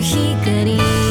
光